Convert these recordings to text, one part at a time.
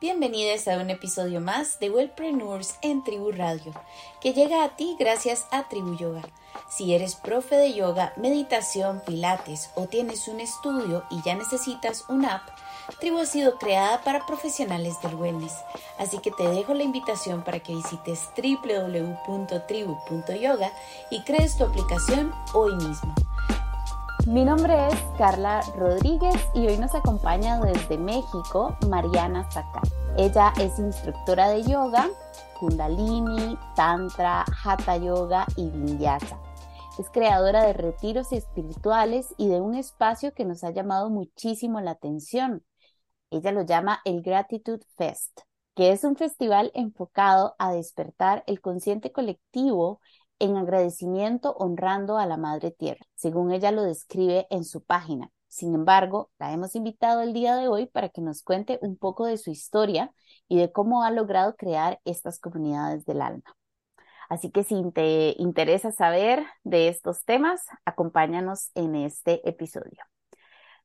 Bienvenidos a un episodio más de Wellpreneurs en Tribu Radio, que llega a ti gracias a Tribu Yoga. Si eres profe de yoga, meditación, pilates o tienes un estudio y ya necesitas una app, Tribu ha sido creada para profesionales del wellness, así que te dejo la invitación para que visites www.tribu.yoga y crees tu aplicación hoy mismo. Mi nombre es Carla Rodríguez y hoy nos acompaña desde México Mariana Sakai. Ella es instructora de yoga, kundalini, tantra, hatha yoga y vinyasa. Es creadora de retiros espirituales y de un espacio que nos ha llamado muchísimo la atención. Ella lo llama el Gratitude Fest, que es un festival enfocado a despertar el consciente colectivo en agradecimiento honrando a la Madre Tierra, según ella lo describe en su página. Sin embargo, la hemos invitado el día de hoy para que nos cuente un poco de su historia y de cómo ha logrado crear estas comunidades del alma. Así que si te interesa saber de estos temas, acompáñanos en este episodio.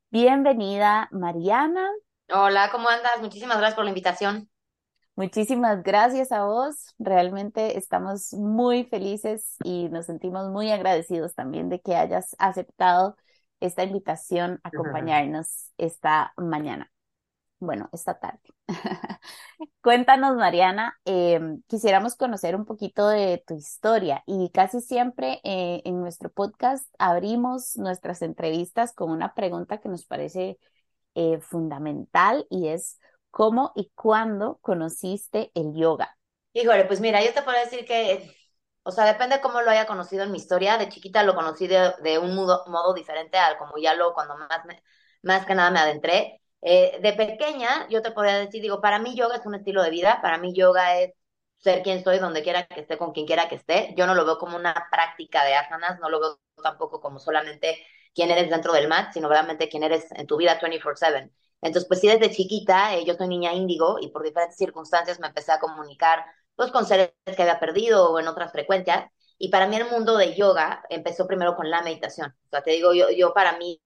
Bienvenida, Mariana. Hola, ¿cómo andas? Muchísimas gracias por la invitación. Muchísimas gracias a vos. Realmente estamos muy felices y nos sentimos muy agradecidos también de que hayas aceptado esta invitación a acompañarnos esta mañana. Bueno, esta tarde. Cuéntanos, Mariana, em, quisiéramos conocer un poquito de tu historia y casi siempre eh, en nuestro podcast abrimos nuestras entrevistas con una pregunta que nos parece eh, fundamental y es, ¿Cómo y cuándo conociste el yoga? Híjole, pues mira, yo te puedo decir que, o sea, depende cómo lo haya conocido en mi historia. De chiquita lo conocí de, un modo, modo, diferente al como ya lo, cuando más, más que nada me adentré. Eh, de pequeña, yo te podría decir, digo, para mí yoga es un estilo de vida, para mí yoga es ser quien soy, donde quiera que esté, con quien quiera que esté. Yo no lo veo como una práctica de asanas, no lo veo tampoco como solamente quién eres dentro del mat, sino realmente quién eres en tu vida 24/7. Entonces, pues sí, desde chiquita, eh, yo soy niña índigo y por diferentes circunstancias me empecé a comunicar pues con seres que había perdido o en otras frecuencias. Y para mí el mundo de yoga empezó primero con la meditación. O sea, te digo, yo, yo para mí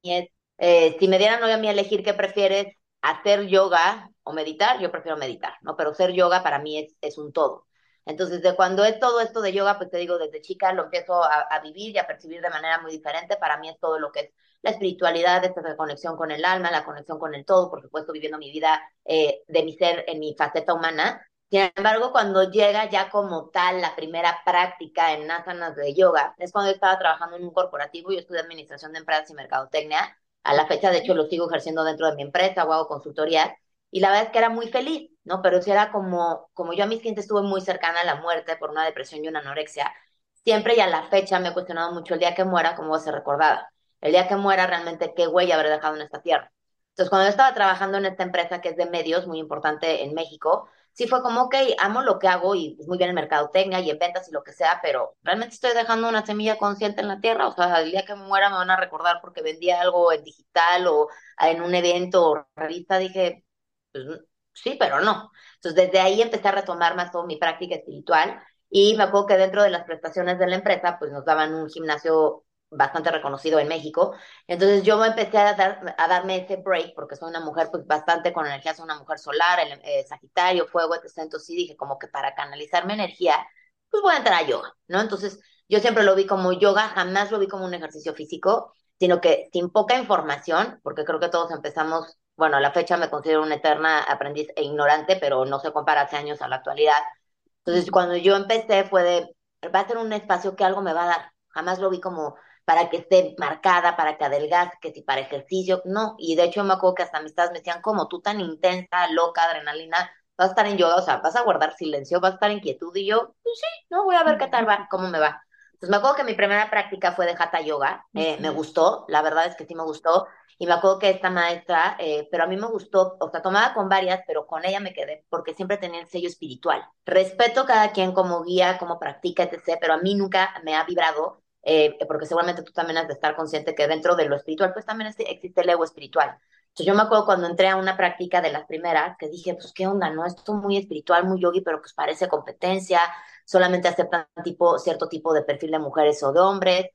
eh, si me dieran hoy a mí elegir qué prefieres, hacer yoga o meditar, yo prefiero meditar, ¿no? Pero ser yoga para mí es, es un todo. Entonces, de cuando es todo esto de yoga, pues te digo, desde chica lo empiezo a, a, vivir y a percibir de manera muy diferente. Para mí es todo lo que es la espiritualidad, esta conexión con el alma, la conexión con el todo, por supuesto, viviendo mi vida eh, de mi ser en mi faceta humana. Sin embargo, cuando llega ya como tal la primera práctica en asanas de yoga, es cuando estaba trabajando en un corporativo, yo estudié administración de empresas y mercadotecnia. A la fecha, de hecho, lo sigo ejerciendo dentro de mi empresa o hago consultoría. Y la verdad es que era muy feliz, ¿no? Pero si era como, como yo a mis clientes estuve muy cercana a la muerte por una depresión y una anorexia, siempre y a la fecha me he cuestionado mucho el día que muera, cómo va a ser recordada. El día que muera, realmente, qué huella habré dejado en esta tierra. Entonces, cuando yo estaba trabajando en esta empresa que es de medios, muy importante en México, sí fue como, ok, amo lo que hago y muy bien en mercadotecnia y en ventas y lo que sea, pero realmente estoy dejando una semilla consciente en la tierra. O sea, el día que me muera me van a recordar porque vendí algo en digital o en un evento o revista. Dije, pues, sí, pero no. Entonces, desde ahí empecé a retomar más todo mi práctica espiritual y me acuerdo que dentro de las prestaciones de la empresa, pues nos daban un gimnasio bastante reconocido en México. Entonces yo me empecé a, dar, a darme ese break porque soy una mujer pues bastante con energía, soy una mujer solar, el, eh, Sagitario, fuego, etc. Entonces sí dije como que para canalizar mi energía, pues voy a entrar a yoga, ¿no? Entonces yo siempre lo vi como yoga, jamás lo vi como un ejercicio físico, sino que sin poca información, porque creo que todos empezamos bueno, a la fecha me considero una eterna aprendiz e ignorante, pero no se compara hace años a la actualidad. Entonces, cuando yo empecé fue de, va a ser un espacio que algo me va a dar. Jamás lo vi como para que esté marcada, para que adelgace, que si para ejercicio, no. Y de hecho me acuerdo que hasta amistades me decían, como tú tan intensa, loca, adrenalina, vas a estar en yoga, o sea, vas a guardar silencio, vas a estar en quietud. Y yo, pues sí, no, voy a ver qué tal va, cómo me va. Entonces me acuerdo que mi primera práctica fue de Hatha Yoga, eh, me gustó, la verdad es que sí me gustó. Y me acuerdo que esta maestra, eh, pero a mí me gustó, o sea, tomaba con varias, pero con ella me quedé porque siempre tenía el sello espiritual. Respeto a cada quien como guía, como practica, etc., pero a mí nunca me ha vibrado, eh, porque seguramente tú también has de estar consciente que dentro de lo espiritual, pues también existe el ego espiritual. Entonces yo me acuerdo cuando entré a una práctica de las primeras, que dije, pues qué onda, ¿no? Esto muy espiritual, muy yogi, pero pues parece competencia, solamente aceptan tipo, cierto tipo de perfil de mujeres o de hombres,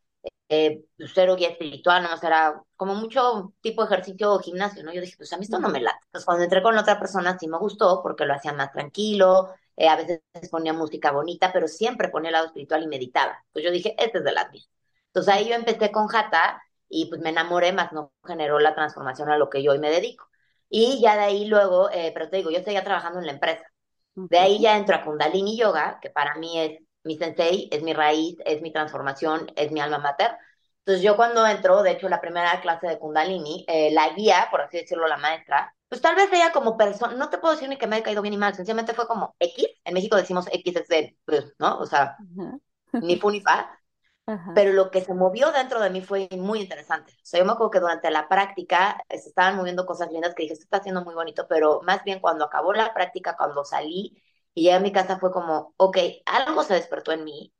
eh, pues, cero guía espiritual, no era como mucho tipo de ejercicio o gimnasio, ¿no? Yo dije, pues a mí esto no me late. Pues cuando entré con otra persona sí me gustó porque lo hacía más tranquilo, eh, a veces ponía música bonita, pero siempre ponía el lado espiritual y meditaba. Pues yo dije, este es de las mías. Entonces ahí yo empecé con Jata y pues me enamoré, más no generó la transformación a lo que yo hoy me dedico. Y ya de ahí luego, eh, pero te digo, yo seguía trabajando en la empresa. De ahí ya entro a Kundalini Yoga, que para mí es mi sensei, es mi raíz, es mi transformación, es mi alma mater. Entonces yo cuando entro, de hecho la primera clase de Kundalini, eh, la guía, por así decirlo, la maestra, pues tal vez ella como persona, no te puedo decir ni que me haya caído bien ni mal, sencillamente fue como X, en México decimos X es de, pues, ¿no? O sea, ni fu ni fa, pero lo que se movió dentro de mí fue muy interesante. O sea, yo me acuerdo que durante la práctica se estaban moviendo cosas lindas que dije, esto está haciendo muy bonito, pero más bien cuando acabó la práctica, cuando salí y llegué a mi casa fue como, ok, algo se despertó en mí,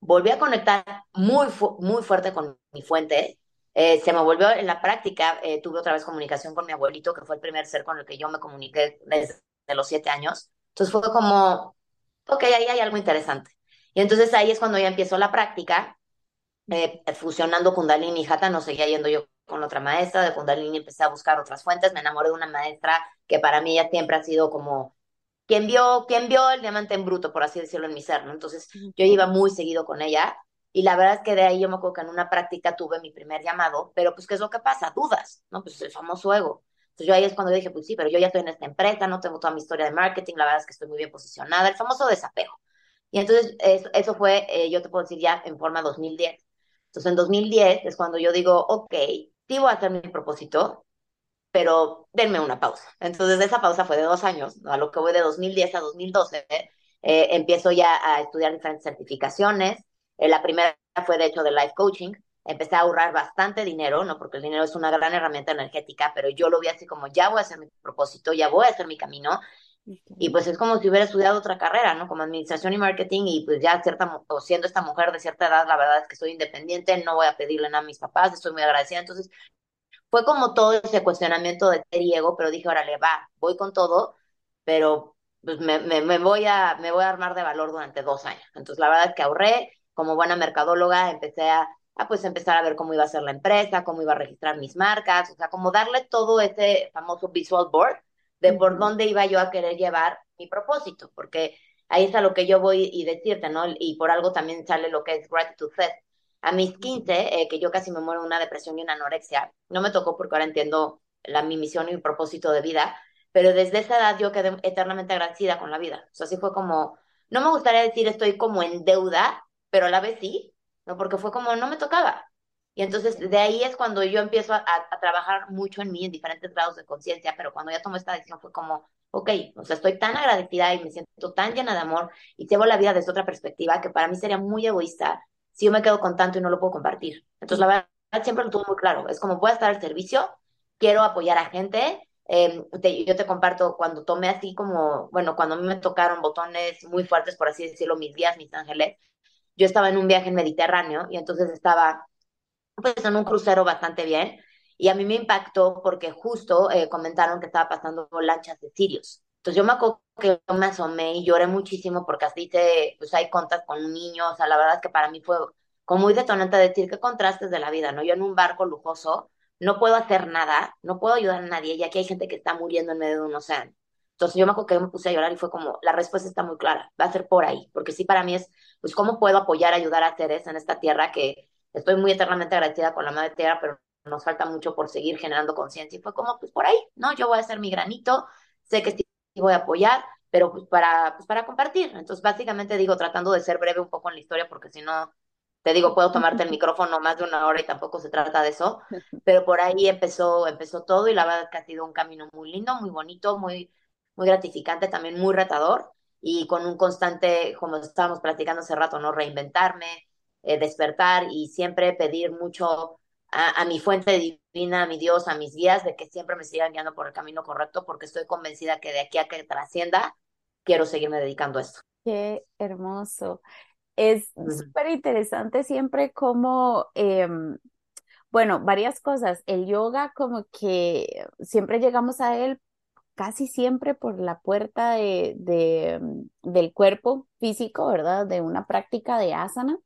volví a conectar muy, muy fuerte con mi fuente, eh, se me volvió en la práctica, eh, tuve otra vez comunicación con mi abuelito, que fue el primer ser con el que yo me comuniqué desde los siete años. Entonces fue como, ok, ahí hay algo interesante. Y entonces ahí es cuando ya empiezo la práctica, eh, fusionando Kundalini y Hatha, no seguía yendo yo con otra maestra, de Kundalini empecé a buscar otras fuentes, me enamoré de una maestra que para mí ya siempre ha sido como quien vio, quien vio el diamante en bruto, por así decirlo, en mi ser, ¿no? Entonces yo iba muy seguido con ella y la verdad es que de ahí yo me acuerdo que en una práctica tuve mi primer llamado, pero pues ¿qué es lo que pasa? Dudas, ¿no? Pues el famoso ego. Entonces yo ahí es cuando dije, pues sí, pero yo ya estoy en esta empresa, no tengo toda mi historia de marketing, la verdad es que estoy muy bien posicionada, el famoso desapego. Y entonces eso, fue, eh, yo te puedo decir ya en forma 2010. Entonces en 2010 es cuando yo digo, ok, sí voy a hacer mi propósito, pero denme una pausa. Entonces esa pausa fue de dos años, a lo que voy de 2010 a 2012, eh, empiezo ya a estudiar diferentes certificaciones. Eh, la primera fue de hecho de life coaching. Empecé a ahorrar bastante dinero, ¿no? Porque el dinero es una gran herramienta energética, pero yo lo vi así como ya voy a hacer mi propósito, ya voy a hacer mi camino. Y pues es como si hubiera estudiado otra carrera, ¿no? Como administración y marketing y pues ya cierta, o siendo esta mujer de cierta edad, la verdad es que soy independiente, no voy a pedirle nada a mis papás, estoy muy agradecida. Entonces fue como todo ese cuestionamiento de ser y ego, pero dije, órale, va, voy con todo, pero pues me, me, voy a, me voy a armar de valor durante dos años. Entonces, la verdad es que ahorré, como buena mercadóloga, empecé a, a pues empezar a ver cómo iba a ser la empresa, cómo iba a registrar mis marcas, o sea, como darle todo ese famoso visual board de por dónde iba yo a querer llevar mi propósito, porque ahí es a lo que yo voy y decirte, ¿no? Y por algo también sale lo que es Gratitude Fest, a mis 15, eh, que yo casi me muero de una depresión y una anorexia, no me tocó porque ahora entiendo la, mi misión y mi propósito de vida, pero desde esa edad yo quedé eternamente agradecida con la vida. O sea, así fue como, no me gustaría decir estoy como en deuda, pero a la vez sí, ¿no? Porque fue como, no me tocaba. Y entonces de ahí es cuando yo empiezo a, a trabajar mucho en mí en diferentes grados de conciencia, pero cuando ya tomé esta decisión fue como, ok, o sea, estoy tan agradecida y me siento tan llena de amor y llevo la vida desde otra perspectiva que para mí sería muy egoísta si yo me quedo con tanto y no lo puedo compartir. Entonces, la verdad, siempre lo tuve muy claro. Es como voy a estar al servicio, quiero apoyar a gente. Em, yo te comparto cuando tomé así como, bueno, cuando a mí me tocaron botones muy fuertes, por así decirlo, mis días, mis ángeles, yo estaba en un viaje en Mediterráneo y entonces estaba pues en un crucero bastante bien y a mí me impactó porque justo eh, comentaron que estaba pasando lanchas de sirios. Entonces yo me acuerdo que yo me asomé y lloré muchísimo porque así te, pues hay contas con un niño, o sea, la verdad es que para mí fue como muy detonante decir qué contrastes de la vida, ¿no? Yo en un barco lujoso no puedo hacer nada, no puedo ayudar a nadie y aquí hay gente que está muriendo en medio de un océano. Entonces yo me acuerdo que me puse a llorar y fue como, la respuesta está muy clara, va a ser por ahí, porque sí para mí es, pues, ¿cómo puedo apoyar, ayudar a seres en esta tierra que estoy muy eternamente agradecida con la madre tierra, pero nos falta mucho por seguir generando conciencia? Y fue como, pues por ahí, ¿no? Yo voy a hacer mi granito, sé que voy a apoyar, pero pues para, pues para compartir. Entonces, básicamente digo, tratando de ser breve un poco en la historia, porque si no, te digo, puedo tomarte el micrófono más de una hora y tampoco se trata de eso, pero por ahí empezó, empezó todo y la verdad que ha sido un camino muy lindo, muy bonito, muy, muy gratificante, también muy retador y con un constante, como estábamos platicando hace rato, ¿no? Reinventarme, eh, despertar y siempre pedir mucho a, mi fuente divina, a mi Dios, a mis guías, de que siempre me sigan guiando por el camino correcto, porque estoy convencida que de aquí a que trascienda, quiero seguirme dedicando a esto. Qué hermoso. Es súper interesante siempre como, em, bueno, varias cosas. El yoga como que siempre llegamos a él casi siempre por la puerta de, de, del cuerpo físico, ¿verdad? De una práctica de asana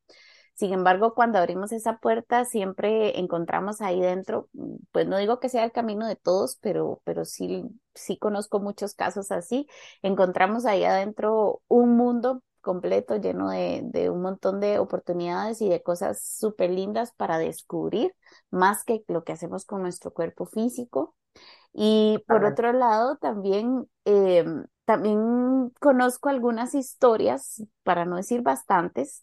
Sin embargo, cuando abrimos esa puerta, siempre encontramos ahí dentro, pues no digo que sea el camino de todos, pero, pero sí, sí conozco muchos casos así. Encontramos ahí adentro un mundo completo lleno de, de un montón de oportunidades y de cosas súper lindas para descubrir, más que lo que hacemos con nuestro cuerpo físico. Y por otro lado, también, em, también conozco algunas historias, para no decir bastantes,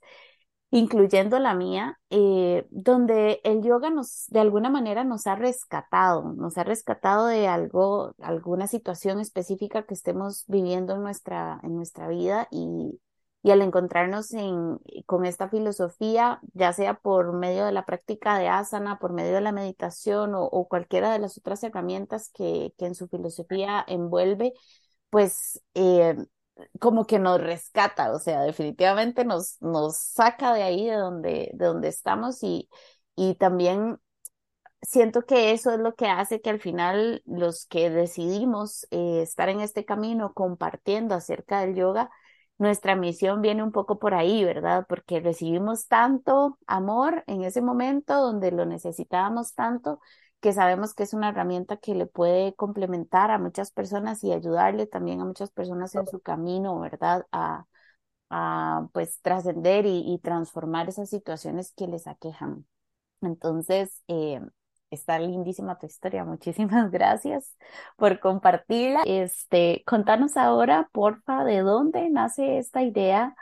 incluyendo la mía, eh, donde el yoga nos, de alguna manera nos ha rescatado, nos ha rescatado de algo, alguna situación específica que estemos viviendo en nuestra, en nuestra vida y, y al encontrarnos en, con esta filosofía, ya sea por medio de la práctica de asana, por medio de la meditación o, o cualquiera de las otras herramientas que, que en su filosofía envuelve, pues eh, como que nos rescata, o sea, definitivamente nos, nos saca de ahí, de donde, de donde estamos y, y también siento que eso es lo que hace que al final los que decidimos eh, estar en este camino compartiendo acerca del yoga, nuestra misión viene un poco por ahí, ¿verdad? Porque recibimos tanto amor en ese momento donde lo necesitábamos tanto que sabemos que es una herramienta que le puede complementar a muchas personas y ayudarle también a muchas personas en su camino, ¿verdad? A, pues trascender y, transformar esas situaciones que les aquejan. Entonces, eh, está lindísima tu historia. Muchísimas gracias por compartirla. Este, contanos ahora, porfa, de dónde nace esta idea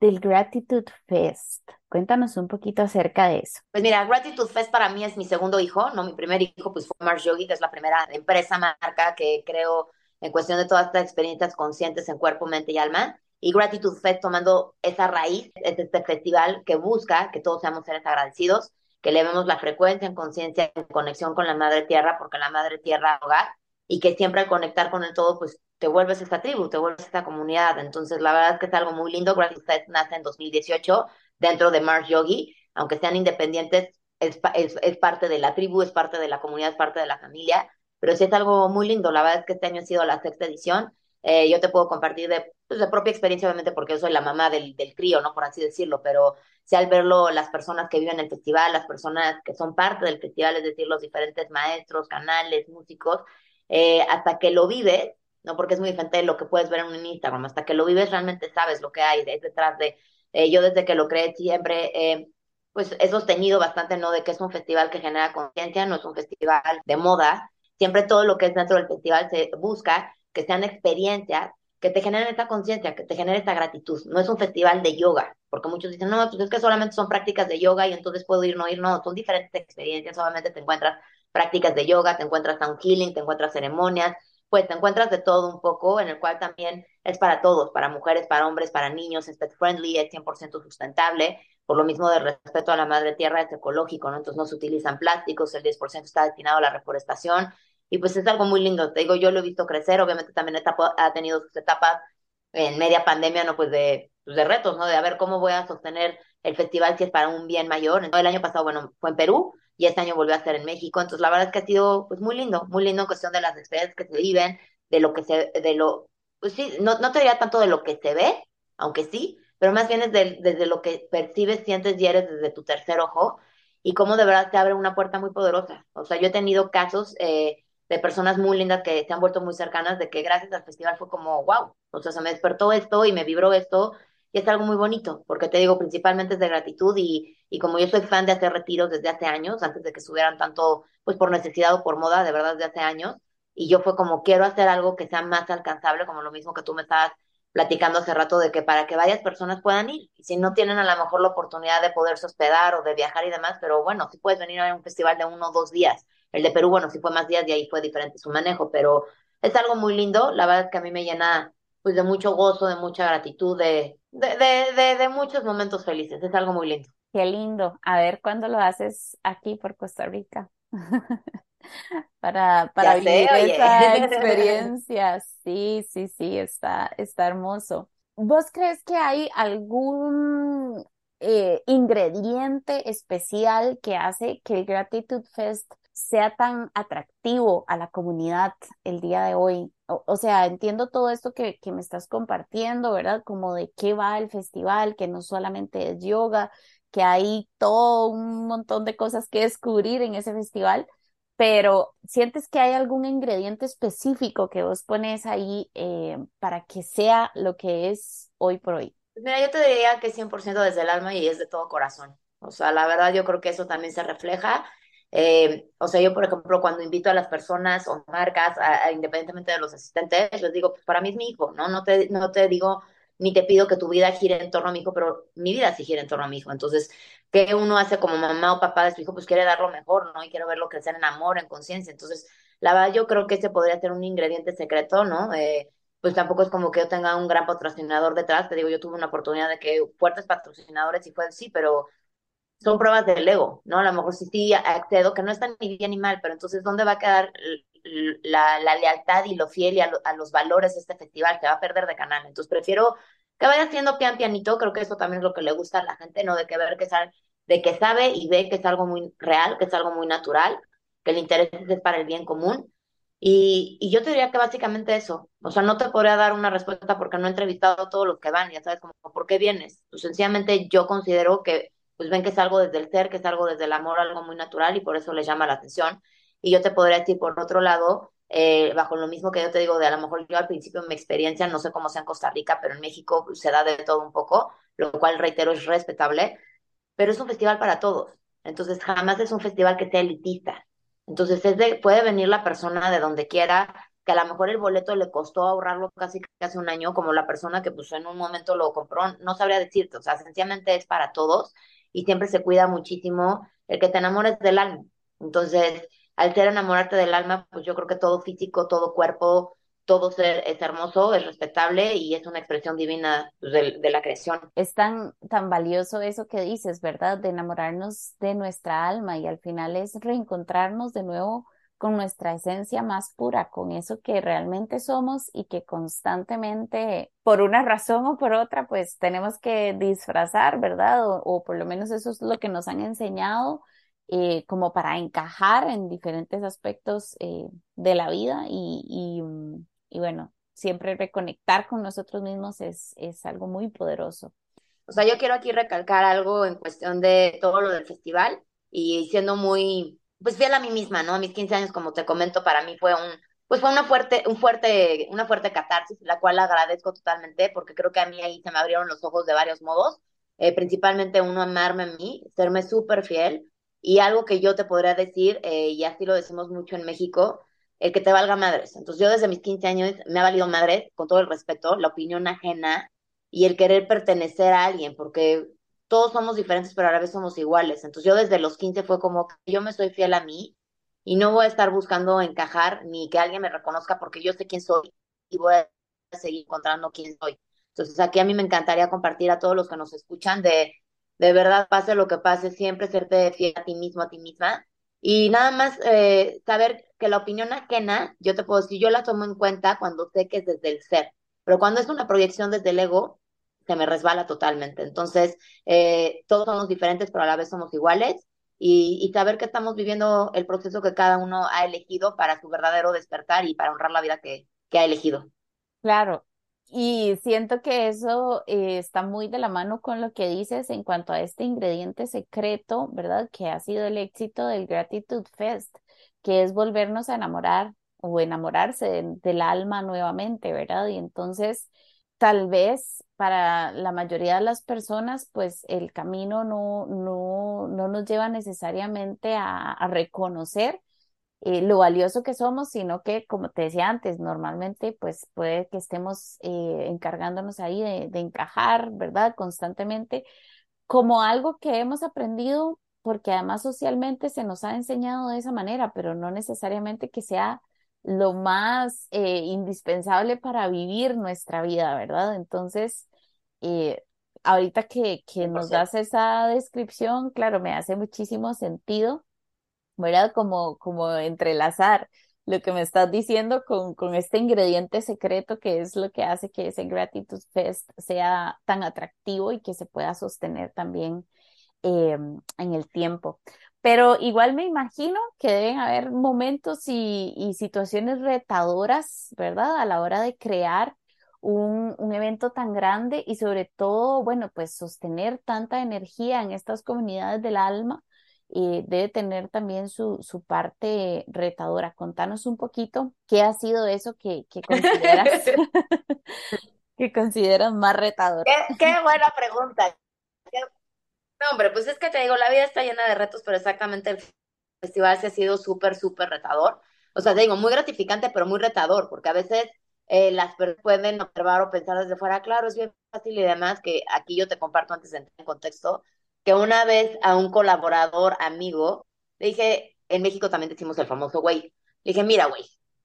del Gratitude Fest. Cuéntanos un poquito acerca de eso. Pues mira, Gratitude Fest para mí es mi segundo hijo, ¿no? Mi primer hijo pues fue Mars Yogi, que es la primera empresa, marca que creo en cuestión de todas estas experiencias conscientes en cuerpo, mente y alma. Y Gratitude Fest tomando esa raíz, es este festival que busca que todos seamos seres agradecidos, que elevemos la frecuencia en conciencia, en conexión con la Madre Tierra, porque la Madre Tierra es hogar, y que siempre al conectar con el todo, pues te vuelves esta tribu, te vuelves esta comunidad. Entonces, la verdad es que es algo muy lindo. Gratitude Fest nace en 2018 dentro de Mars Yogi, aunque sean independientes, es, es, parte de la tribu, es parte de la comunidad, es parte de la familia, pero sí es algo muy lindo. La verdad es que este año ha sido la sexta edición. Eh, yo te puedo compartir de, pues, de propia experiencia, obviamente, porque yo soy la mamá del, del crío, ¿no? Por así decirlo, pero si al verlo, las personas que viven el festival, las personas que son parte del festival, es decir, los diferentes maestros, canales, músicos, eh, hasta que lo vives, ¿no? Porque es muy diferente lo que puedes ver en un Instagram, hasta que lo vives realmente sabes lo que hay detrás de, eh, yo desde que lo creé siempre, eh, pues he sostenido bastante, ¿no? De que es un festival que genera conciencia, no es un festival de moda, siempre todo lo que es dentro del festival se busca que sean experiencias que te generen esta conciencia, que te genere esta gratitud. No es un festival de yoga, porque muchos dicen, no, pues es que solamente son prácticas de yoga y entonces puedo ir, no ir, no, son diferentes experiencias, solamente te encuentras prácticas de yoga, te encuentras sound healing, te encuentras ceremonias, pues te encuentras de todo un poco, en el cual también es para todos, para mujeres, para hombres, para niños, es pet friendly, es 100% sustentable, por lo mismo de respeto a la madre tierra, es ecológico, ¿no? Entonces no se utilizan plásticos, el 10% está destinado a la reforestación, y pues es algo muy lindo, te digo, yo lo he visto crecer, obviamente también ha tenido sus etapas en media pandemia, ¿no? Pues de, pues de retos, ¿no? De a ver cómo voy a sostener el festival si es para un bien mayor. El año pasado, bueno, fue en Perú, y este año volvió a ser en México. Entonces, la verdad es que ha sido pues muy lindo, muy lindo en cuestión de las experiencias que se viven, de lo que se, de lo, pues sí, no, no te diría tanto de lo que se ve, aunque sí, pero más bien es desde lo que percibes, sientes y eres desde tu tercer ojo y cómo de verdad te abre una puerta muy poderosa. O sea, yo he tenido casos eh, de personas muy lindas que se han vuelto muy cercanas, de que gracias al festival fue como, wow, o sea, se me despertó esto y me vibró esto y es algo muy bonito, porque te digo, principalmente es de gratitud y, y como yo soy fan de hacer retiros desde hace años, antes de que subieran tanto, pues por necesidad o por moda, de verdad desde hace años, y yo fue como, quiero hacer algo que sea más alcanzable, como lo mismo que tú me estabas platicando hace rato, de que para que varias personas puedan ir, y si no tienen a lo mejor la oportunidad de poderse hospedar o de viajar y demás, pero bueno, si puedes venir a un festival de uno o dos días, el de Perú, bueno, si fue más días y ahí fue diferente su manejo, pero es algo muy lindo, la verdad es que a mí me llena pues de mucho gozo, de mucha gratitud, de, de, de, de, muchos momentos felices. Es algo muy lindo. Qué lindo. A ver cuándo lo haces aquí por Costa Rica. para para vivir esa experiencia. Sí, sí, sí, está, está hermoso. ¿Vos crees que hay algún eh, ingrediente especial que hace que el Gratitude Fest sea tan atractivo a la comunidad el día de hoy? O, sea, entiendo todo esto que, que, me estás compartiendo, ¿verdad? Como de qué va el festival, que no solamente es yoga, que hay todo un montón de cosas que descubrir en ese festival, pero ¿sientes que hay algún ingrediente específico que vos pones ahí eh, para que sea lo que es hoy por hoy? Pues mira, yo te diría que es 100% desde el alma y es de todo corazón. O sea, la verdad yo creo que eso también se refleja. Eh, o sea, yo, por ejemplo, cuando invito a las personas o marcas, independientemente de los asistentes, les digo, pues para mí es mi hijo, ¿no? No te, no te digo ni te pido que tu vida gire en torno a mi hijo, pero mi vida sí gira en torno a mi hijo. Entonces, ¿qué uno hace como mamá o papá de su hijo? Pues quiere dar lo mejor, ¿no? Y quiero verlo crecer en amor, en conciencia. Entonces, la verdad, yo creo que ese podría ser un ingrediente secreto, ¿no? Eh, pues tampoco es como que yo tenga un gran patrocinador detrás. Te digo, yo tuve una oportunidad de que fuertes patrocinadores y fue sí, pero son pruebas del ego, ¿no? A lo mejor sí, sí accedo, que no está ni bien ni mal, pero entonces, ¿dónde va a quedar la, la lealtad y lo fiel y a, los valores de este festival? Se va a perder de canal. Entonces, prefiero que vaya haciendo pian pianito, creo que eso también es lo que le gusta a la gente, ¿no? De que ver que, sabe, de que sabe y ve que es algo muy real, que es algo muy natural, que el interés es para el bien común. Y, y yo te diría que básicamente eso, o sea, no te podría dar una respuesta porque no he entrevistado a todos los que van, ya sabes, como, ¿por qué vienes? Pues sencillamente yo considero que pues ven que es algo desde el ser, que es algo desde el amor, algo muy natural y por eso les llama la atención. Y yo te podría decir, por otro lado, eh, bajo lo mismo que yo te digo, de a lo mejor yo al principio en mi experiencia, no sé cómo sea en Costa Rica, pero en México se da de todo un poco, lo cual reitero es respetable, pero es un festival para todos. Entonces jamás es un festival que sea elitista. Entonces es de, puede venir la persona de donde quiera, que a lo mejor el boleto le costó ahorrarlo casi casi un año, como la persona que pues en un momento lo compró, no sabría decirte, o sea, sencillamente es para todos y siempre se cuida muchísimo el que te enamores del alma. Entonces, al ser enamorarte del alma, pues yo creo que todo físico, todo cuerpo, todo ser es hermoso, es respetable y es una expresión divina pues, de, la creación. Es tan, tan valioso eso que dices, ¿verdad? De enamorarnos de nuestra alma y al final es reencontrarnos de nuevo con nuestra esencia más pura, con eso que realmente somos y que constantemente, por una razón o por otra, pues tenemos que disfrazar, ¿verdad? O, por lo menos eso es lo que nos han enseñado eh, como para encajar en diferentes aspectos eh, de la vida y, y, bueno, siempre reconectar con nosotros mismos es, es algo muy poderoso. O sea, yo quiero aquí recalcar algo en cuestión de todo lo del festival y siendo muy pues fiel a mí misma, ¿no? A mis 15 años, como te comento, para mí fue un, pues fue una fuerte, un fuerte, una fuerte catarsis, la cual agradezco totalmente, porque creo que a mí ahí se me abrieron los ojos de varios modos, eh, principalmente uno, amarme a mí, serme súper fiel, y algo que yo te podría decir, eh, y así lo decimos mucho en México, el que te valga madres. Entonces yo desde mis 15 años me ha valido madres, con todo el respeto, la opinión ajena y el querer pertenecer a alguien, porque todos somos diferentes, pero a la vez somos iguales. Entonces yo desde los 15 fue como que yo me soy fiel a mí y no voy a estar buscando encajar ni que alguien me reconozca porque yo sé quién soy y voy a seguir encontrando quién soy. Entonces aquí a mí me encantaría compartir a todos los que nos escuchan de, de verdad, pase lo que pase, siempre serte fiel a ti mismo, a ti misma. Y nada más eh, saber que la opinión ajena, yo te puedo decir, yo la tomo en cuenta cuando sé que es desde el ser, pero cuando es una proyección desde el ego, se me resbala totalmente. Entonces, eh, todos somos diferentes, pero a la vez somos iguales. Y, saber que estamos viviendo el proceso que cada uno ha elegido para su verdadero despertar y para honrar la vida que, que ha elegido. Claro, y siento que eso eh, está muy de la mano con lo que dices en cuanto a este ingrediente secreto, ¿verdad? Que ha sido el éxito del Gratitude Fest, que es volvernos a enamorar o enamorarse del alma nuevamente, ¿verdad? Y entonces tal vez para la mayoría de las personas, pues el camino no, no, no nos lleva necesariamente a, reconocer eh, lo valioso que somos, sino que, como te decía antes, normalmente pues puede que estemos eh, encargándonos ahí de, de encajar, ¿verdad? Constantemente, como algo que hemos aprendido, porque además socialmente se nos ha enseñado de esa manera, pero no necesariamente que sea lo más eh, indispensable para vivir nuestra vida, ¿verdad? Entonces, eh, ahorita que, que nos das esa descripción, claro, me hace muchísimo sentido, ¿verdad? Como, como entrelazar lo que me estás diciendo con, con este ingrediente secreto que es lo que hace que ese Gratitude Fest sea tan atractivo y que se pueda sostener también eh, en el tiempo. Pero igual me imagino que deben haber momentos y, situaciones retadoras, ¿verdad? A la hora de crear un, un, evento tan grande y sobre todo, bueno, pues sostener tanta energía en estas comunidades del alma eh, debe tener también su, su, parte retadora. Contanos un poquito qué ha sido eso que, que consideras, que consideras más retador. Qué, qué buena pregunta. No, hombre, pues es que te digo, la vida está llena de retos, pero exactamente el festival se ha sido súper, súper retador. O sea, te digo, muy gratificante, pero muy retador, porque a veces eh, las personas pueden observar o pensar desde fuera, claro, es bien fácil y demás, que aquí yo te comparto antes de entrar en contexto, que una vez a un colaborador amigo, le dije, en México también decimos el famoso güey, le dije, mira, güey,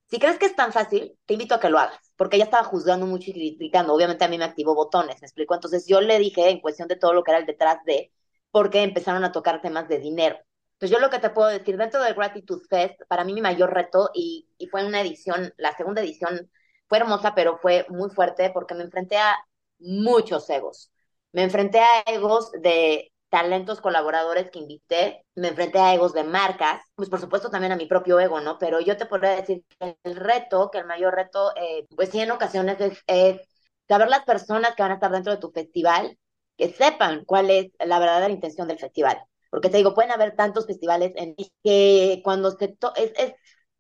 si crees que es tan fácil, te invito a que lo hagas, porque ella estaba juzgando mucho y criticando, obviamente a mí me activó botones, me explicó, entonces yo le dije en cuestión de todo lo que era el detrás de, porque empezaron a tocar temas de dinero. Entonces yo lo que te puedo decir, dentro del Gratitude Fest, para mí mi mayor reto, y, y fue una edición, la segunda edición fue hermosa, pero fue muy fuerte porque me enfrenté a muchos egos. Me enfrenté a egos de talentos colaboradores que invité, me enfrenté a egos de marcas, pues por supuesto también a mi propio ego, ¿no? Pero yo te podría decir que el reto, que el mayor reto, eh, pues sí en ocasiones es, es saber las personas que van a estar dentro de tu festival, que sepan cuál es la verdadera intención del festival. Porque te digo, pueden haber tantos festivales en que cuando se es, es,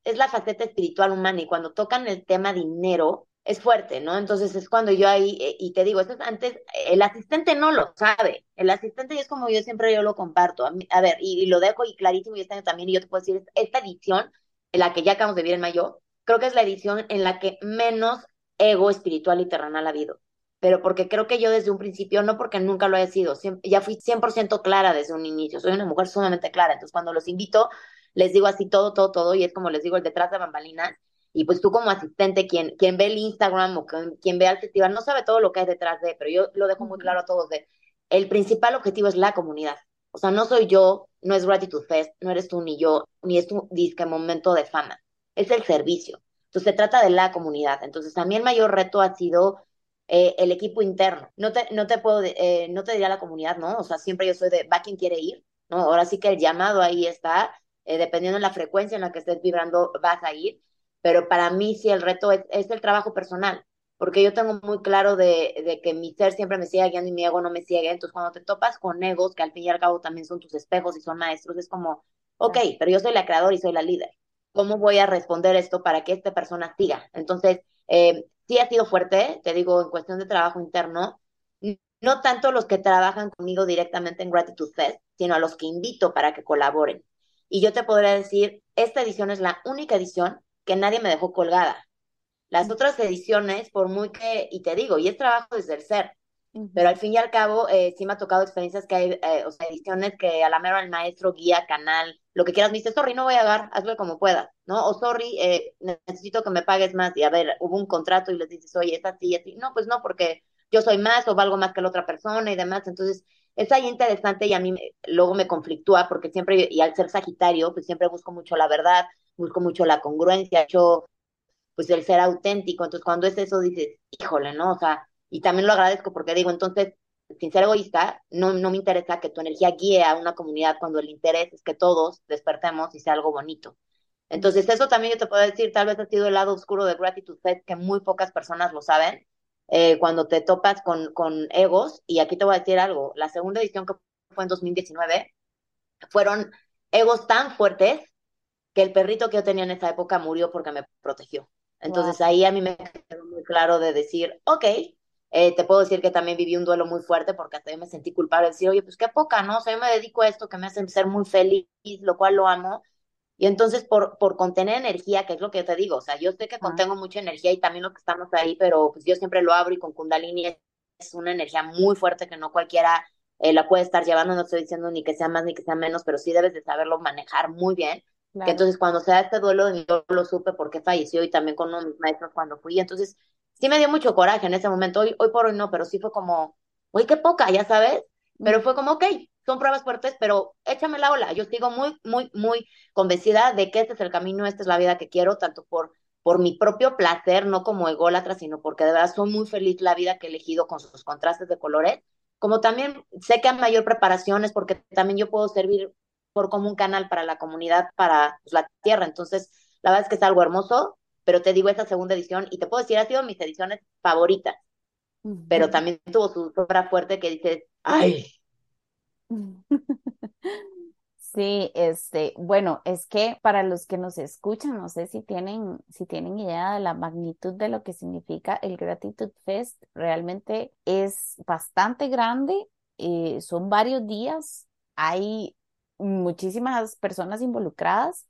es la faceta espiritual humana y cuando tocan el tema dinero, es fuerte, ¿no? Entonces es cuando yo ahí, eh, y te digo, eso es antes, el asistente no lo sabe, el asistente es como yo siempre yo lo comparto, a, ver, y, lo dejo y clarísimo y este año también, y yo te puedo decir, esta edición, en la que ya acabamos de vivir en mayo, creo que es la edición en la que menos ego espiritual y terrenal ha habido, pero porque creo que yo desde un principio, no porque nunca lo haya sido, ya fui 100% clara desde un inicio, soy una mujer sumamente clara, entonces cuando los invito, les digo así todo, todo, todo, y es como les digo el detrás de bambalinas, y pues tú como asistente, quien, quien ve el Instagram o quien, quien ve al festival, no sabe todo lo que hay detrás de, pero yo lo dejo muy claro a todos de, el principal objetivo es la comunidad. O sea, no soy yo, no es Gratitude Fest, no eres tú ni yo, ni es tu disque momento de fama. Es el servicio. Entonces se trata de la comunidad. Entonces a mí el mayor reto ha sido eh, el equipo interno. No te, no te puedo, eh, no te diría la comunidad, ¿no? O sea, siempre yo soy de, va quien quiere ir, ¿no? Ahora sí que el llamado ahí está, eh, dependiendo de la frecuencia en la que estés vibrando, vas a ir pero para mí sí el reto es, el trabajo personal, porque yo tengo muy claro de, de, que mi ser siempre me sigue guiando y mi ego no me sigue, entonces cuando te topas con egos, que al fin y al cabo también son tus espejos y son maestros, es como, ok, pero yo soy la creadora y soy la líder, ¿cómo voy a responder esto para que esta persona siga? Entonces, eh, sí ha sido fuerte, te digo, en cuestión de trabajo interno, no tanto los que trabajan conmigo directamente en Gratitude Fest, sino a los que invito para que colaboren. Y yo te podría decir, esta edición es la única edición que nadie me dejó colgada. Las otras ediciones, por muy que, y te digo, y es trabajo desde el ser, pero al fin y al cabo eh, sí me ha tocado experiencias que hay, eh, o sea, ediciones que a la mera el maestro, guía, canal, lo que quieras, me dice, sorry, no voy a dar, hazlo como puedas, ¿no? O sorry, eh, necesito que me pagues más, y a ver, hubo un contrato y les dices, oye, es así, así, no, pues no, porque yo soy más o valgo más que la otra persona y demás, entonces es ahí interesante y a mí luego me conflictúa porque siempre, y al ser Sagitario, pues siempre busco mucho la verdad, busco mucho la congruencia, yo, pues el ser auténtico, entonces cuando es eso dices, híjole, ¿no? O sea, y también lo agradezco porque digo, entonces, sin ser egoísta, no, no me interesa que tu energía guíe a una comunidad cuando el interés es que todos despertemos y sea algo bonito. Entonces, eso también yo te puedo decir, tal vez ha sido el lado oscuro de Gratitude Fest, que muy pocas personas lo saben, eh, cuando te topas con, con egos, y aquí te voy a decir algo, la segunda edición que fue en 2019, fueron egos tan fuertes que el perrito que yo tenía en esa época murió porque me protegió. Entonces ahí a mí me quedó muy claro de decir, ok, eh, te puedo decir que también viví un duelo muy fuerte porque hasta yo me sentí culpable de decir, oye, pues qué poca, ¿no? O sea, yo me dedico a esto que me hace ser muy feliz, lo cual lo amo. Y entonces por, por contener energía, que es lo que yo te digo, o sea, yo sé que contengo mucha energía y también lo que estamos ahí, pero pues yo siempre lo abro y con Kundalini es una energía muy fuerte que no cualquiera eh, la puede estar llevando, no estoy diciendo ni que sea más ni que sea menos, pero sí debes de saberlo manejar muy bien que entonces cuando se da este duelo, yo lo supe porque falleció y también con uno de mis maestros cuando fui. Entonces sí me dio mucho coraje en ese momento. Hoy, hoy por hoy no, pero sí fue como, uy, qué poca, ya sabes. Pero fue como, ok, son pruebas fuertes, pero échame la ola. Yo sigo muy, muy, muy convencida de que este es el camino, esta es la vida que quiero, tanto por, por mi propio placer, no como ególatra, sino porque de verdad soy muy feliz la vida que he elegido con sus contrastes de colores. Como también sé que hay mayor preparación es porque también yo puedo servir por como un canal para la comunidad, para pues, la tierra. Entonces, la verdad es que es algo hermoso, pero te digo esta segunda edición y te puedo decir, ha sido mis ediciones favoritas, pero también tuvo su obra fuerte que dices, ay. Sí, este, bueno, es que para los que nos escuchan, no sé si tienen, si tienen idea de la magnitud de lo que significa el Gratitude Fest, realmente es bastante grande, eh, son varios días, hay muchísimas personas involucradas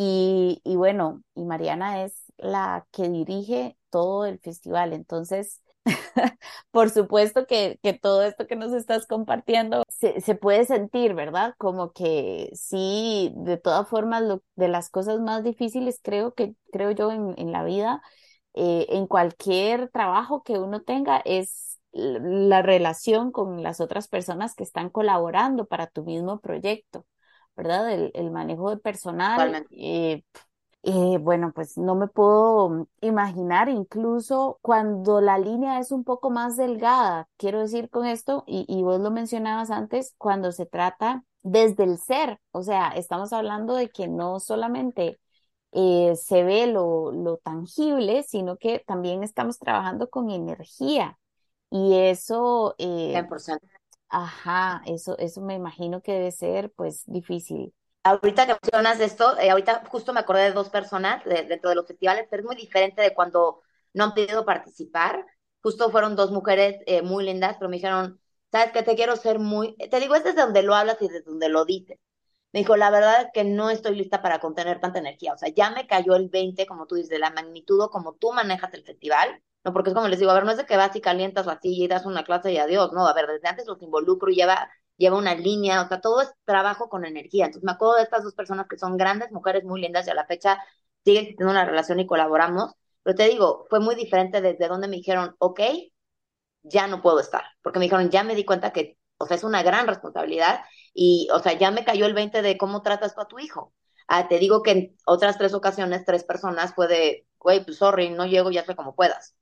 y, y bueno, y Mariana es la que dirige todo el festival, entonces por supuesto que, todo esto que nos estás compartiendo se, puede sentir, ¿verdad? Como que sí, de todas formas, lo, de las cosas más difíciles creo que, creo yo en, en la vida, eh, en cualquier trabajo que uno tenga, es la relación con las otras personas que están colaborando para tu mismo proyecto, ¿verdad? El, el manejo de personal. Eh, eh, bueno, pues no me puedo imaginar incluso cuando la línea es un poco más delgada, quiero decir con esto, y, y vos lo mencionabas antes, cuando se trata desde el ser, o sea, estamos hablando de que no solamente eh, se ve lo, lo tangible, sino que también estamos trabajando con energía. Y eso, eh, 100%. Ajá, eso, eso me imagino que debe ser pues difícil ahorita que mencionas esto, eh, ahorita justo me acordé de dos personas de, dentro de los festivales, pero es muy diferente de cuando no han podido participar. Justo fueron dos mujeres eh, muy lindas, pero me dijeron, sabes que te quiero ser muy, te digo, es desde donde lo hablas y desde donde lo dices. Me dijo, la verdad es que no estoy lista para contener tanta energía. O sea, ya me cayó el 20, como tú dices, de la magnitud como tú manejas el festival. No, porque es como les digo, a ver, no es de que vas y calientas o así y das una clase y adiós. No, a ver, desde antes los involucro y lleva lleva una línea, o sea, todo es trabajo con energía. Entonces me acuerdo de estas dos personas que son grandes mujeres muy lindas y a la fecha siguen teniendo una relación y colaboramos, pero te digo, fue muy diferente desde donde me dijeron, ok, ya no puedo estar, porque me dijeron, ya me di cuenta que, o sea, es una gran responsabilidad y, o sea, ya me cayó el 20 de cómo tratas a tu hijo. Ah, te digo que en otras tres ocasiones, tres personas puede, güey, pues sorry, no llego, ya sé como puedas.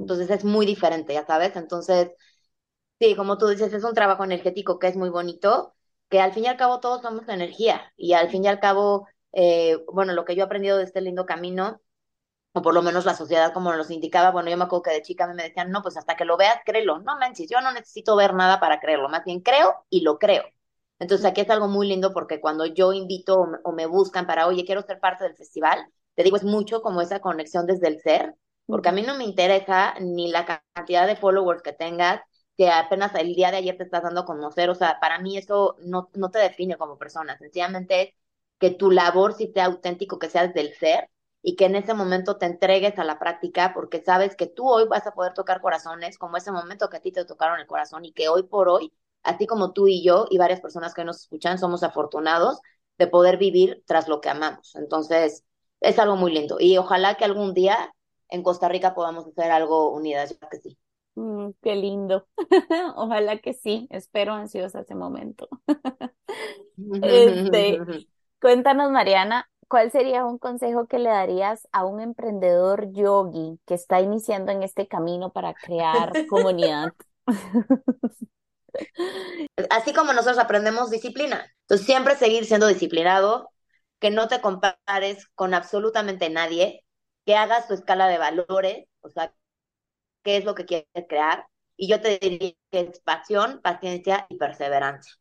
Entonces es muy diferente, ya sabes. Entonces, Sí, como tú dices, es un trabajo energético que es muy bonito, que al fin y al cabo todos somos energía y al fin y al cabo, eh, bueno, lo que yo he aprendido de este lindo camino, o por lo menos la sociedad como nos indicaba, bueno, yo me acuerdo que de chica me decían, no, pues hasta que lo veas, créelo. No manches, yo no necesito ver nada para creerlo, más bien creo y lo creo. Entonces aquí es algo muy lindo porque cuando yo invito o me, buscan para, oye, quiero ser parte del festival, te digo, es mucho como esa conexión desde el ser, porque a mí no me interesa ni la cantidad de followers que tengas, que apenas el día de ayer te estás dando a conocer, o sea, para mí eso no, no te define como persona, sencillamente es que tu labor sí sea auténtico, que sea desde el ser y que en ese momento te entregues a la práctica porque sabes que tú hoy vas a poder tocar corazones como ese momento que a ti te tocaron el corazón y que hoy por hoy, así como tú y yo y varias personas que nos escuchan, somos afortunados de poder vivir tras lo que amamos. Entonces, es algo muy lindo. Y ojalá que algún día en Costa Rica podamos hacer algo unidas, ya que sí. Mm, qué lindo. Ojalá que sí. Espero ansiosa ese momento. Este, cuéntanos, Mariana, ¿cuál sería un consejo que le darías a un emprendedor yogi que está iniciando en este camino para crear comunidad? Así como nosotros aprendemos disciplina. Entonces, siempre seguir siendo disciplinado, que no te compares con absolutamente nadie, que hagas tu escala de valores, o sea, qué es lo que quieres crear. Y yo te diría que es pasión, paciencia y perseverancia.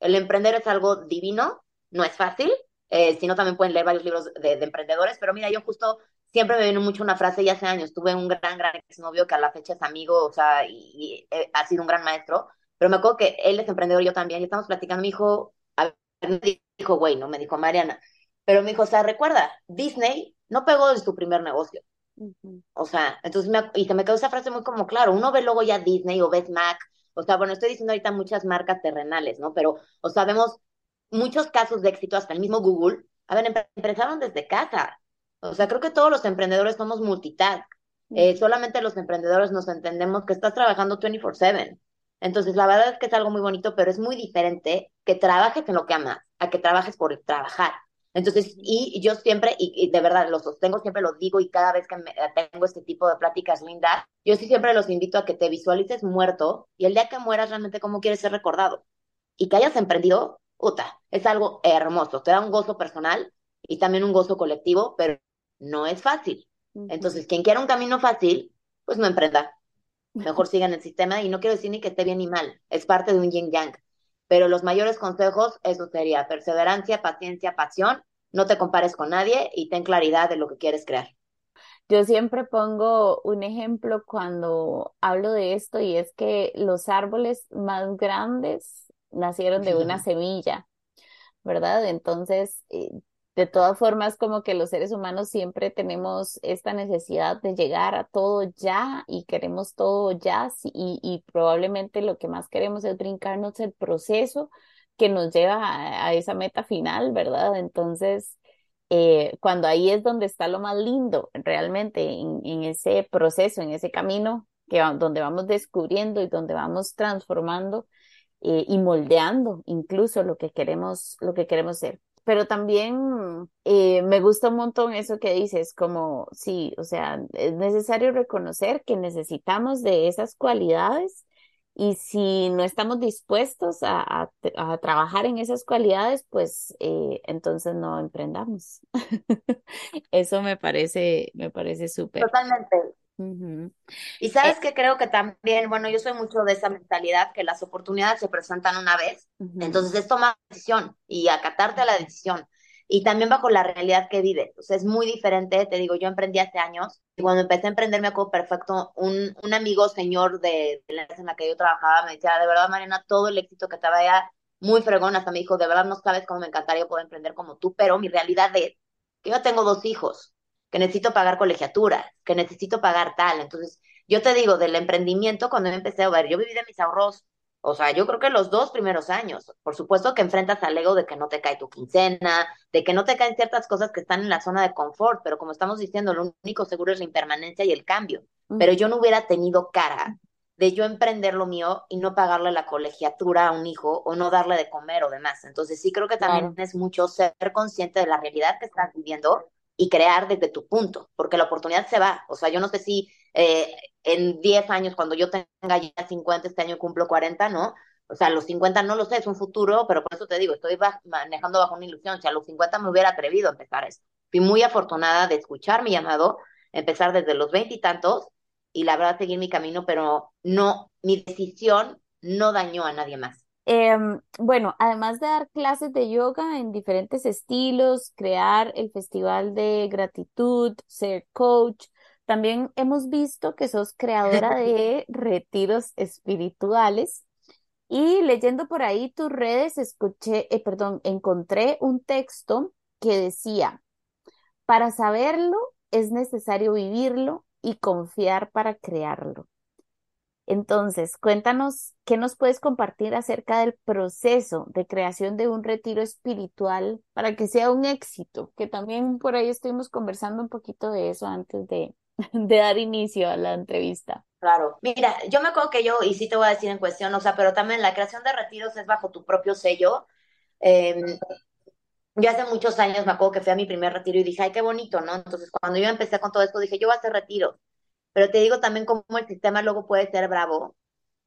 El emprender es algo divino, no es fácil, eh, si no también pueden leer varios libros de, emprendedores, pero mira, yo justo siempre me viene mucho una frase, ya hace años, tuve un gran, gran exnovio que a la fecha es amigo, o sea, y, eh, ha sido un gran maestro, pero me acuerdo que él es emprendedor, yo también, y estamos platicando, me dijo, a me dijo, güey, no me dijo Mariana, pero me dijo, o sea, recuerda, Disney no pegó desde su primer negocio, o sea, entonces me, y se me quedó esa frase muy como claro, uno ve luego ya Disney o ves Mac, o sea, bueno, estoy diciendo ahorita muchas marcas terrenales, ¿no? Pero, o sea, vemos muchos casos de éxito, hasta el mismo Google, a ver, empezaron desde casa. O sea, creo que todos los emprendedores somos multitask. Eh, solamente los emprendedores nos entendemos que estás trabajando 24/7. Entonces, la verdad es que es algo muy bonito, pero es muy diferente que trabajes en lo que amas a que trabajes por trabajar. Entonces, y yo siempre, y, de verdad lo sostengo, siempre lo digo y cada vez que tengo este tipo de pláticas lindas, yo sí siempre los invito a que te visualices muerto y el día que mueras realmente cómo quieres ser recordado. Y que hayas emprendido, puta, es algo hermoso, te da un gozo personal y también un gozo colectivo, pero no es fácil. Entonces, quien quiera un camino fácil, pues no emprenda. Mejor siga en el sistema y no quiero decir ni que esté bien ni mal, es parte de un yin yang. Pero los mayores consejos, eso sería perseverancia, paciencia, pasión, no te compares con nadie y ten claridad de lo que quieres crear. Yo siempre pongo un ejemplo cuando hablo de esto y es que los árboles más grandes nacieron de una semilla, ¿verdad? Entonces, eh, de todas formas, como que los seres humanos siempre tenemos esta necesidad de llegar a todo ya y queremos todo ya y, y probablemente lo que más queremos es brincarnos el proceso que nos lleva a, esa meta final, ¿verdad? Entonces, eh, cuando ahí es donde está lo más lindo, realmente, en, ese proceso, en ese camino que donde vamos descubriendo y donde vamos transformando eh, y moldeando incluso lo que queremos, lo que queremos ser pero también eh, me gusta un montón eso que dices, como sí, o sea, es necesario reconocer que necesitamos de esas cualidades y si no estamos dispuestos a, trabajar en esas cualidades, pues eh, entonces no emprendamos. eso me parece, me parece súper. Totalmente. Y sabes eh que creo que también, bueno, yo soy mucho de esa mentalidad que las oportunidades se presentan una vez, entonces es tomar decisión y acatarte a la decisión. Y también bajo la realidad que vives. O sea, es muy diferente, te digo, yo emprendí hace años y cuando empecé a emprender me acuerdo perfecto, un, un amigo señor de, de la en la que yo trabajaba me decía, de verdad, Mariana, todo el éxito que te vaya, muy fregón, hasta me dijo, de verdad no sabes cómo me encantaría poder emprender como tú, pero mi realidad es que yo tengo dos hijos que necesito pagar colegiatura, que necesito pagar tal. Entonces, yo te digo, del emprendimiento, cuando yo empecé a ver, yo viví de mis ahorros, o sea, yo creo que los dos primeros años, por supuesto que enfrentas al ego de que no te cae tu quincena, de que no te caen ciertas cosas que están en la zona de confort, pero como estamos diciendo, lo único seguro es la impermanencia y el cambio. Pero yo no hubiera tenido cara de yo emprender lo mío y no pagarle la colegiatura a un hijo o no darle de comer o demás. Entonces sí creo que también es mucho ser consciente de la realidad que estás viviendo y crear desde tu punto, porque la oportunidad se va. O sea, yo no sé si eh, en 10 años, cuando yo tenga ya 50, este año cumplo 40, ¿no? O sea, los 50 no lo sé, es un futuro, pero por eso te digo, estoy manejando bajo una ilusión. Si a los 50 me hubiera atrevido a empezar eso. Fui muy afortunada de escuchar mi llamado, empezar desde los 20 y tantos, y la verdad seguir mi camino, pero no, mi decisión no dañó a nadie más. Em, bueno, además de dar clases de yoga en diferentes estilos, crear el festival de gratitud, ser coach, también hemos visto que sos creadora de retiros espirituales. Y leyendo por ahí tus redes, escuché, eh, perdón, encontré un texto que decía, para saberlo es necesario vivirlo y confiar para crearlo. Entonces, cuéntanos qué nos puedes compartir acerca del proceso de creación de un retiro espiritual para que sea un éxito, que también por ahí estuvimos conversando un poquito de eso antes de, dar inicio a la entrevista. Claro, mira, yo me acuerdo que yo, y sí te voy a decir en cuestión, o sea, pero también la creación de retiros es bajo tu propio sello. Em, yo hace muchos años me acuerdo que fui a mi primer retiro y dije, ay, qué bonito, ¿no? Entonces, cuando yo empecé con todo esto, dije, yo voy a hacer retiro pero te digo también cómo el sistema luego puede ser bravo,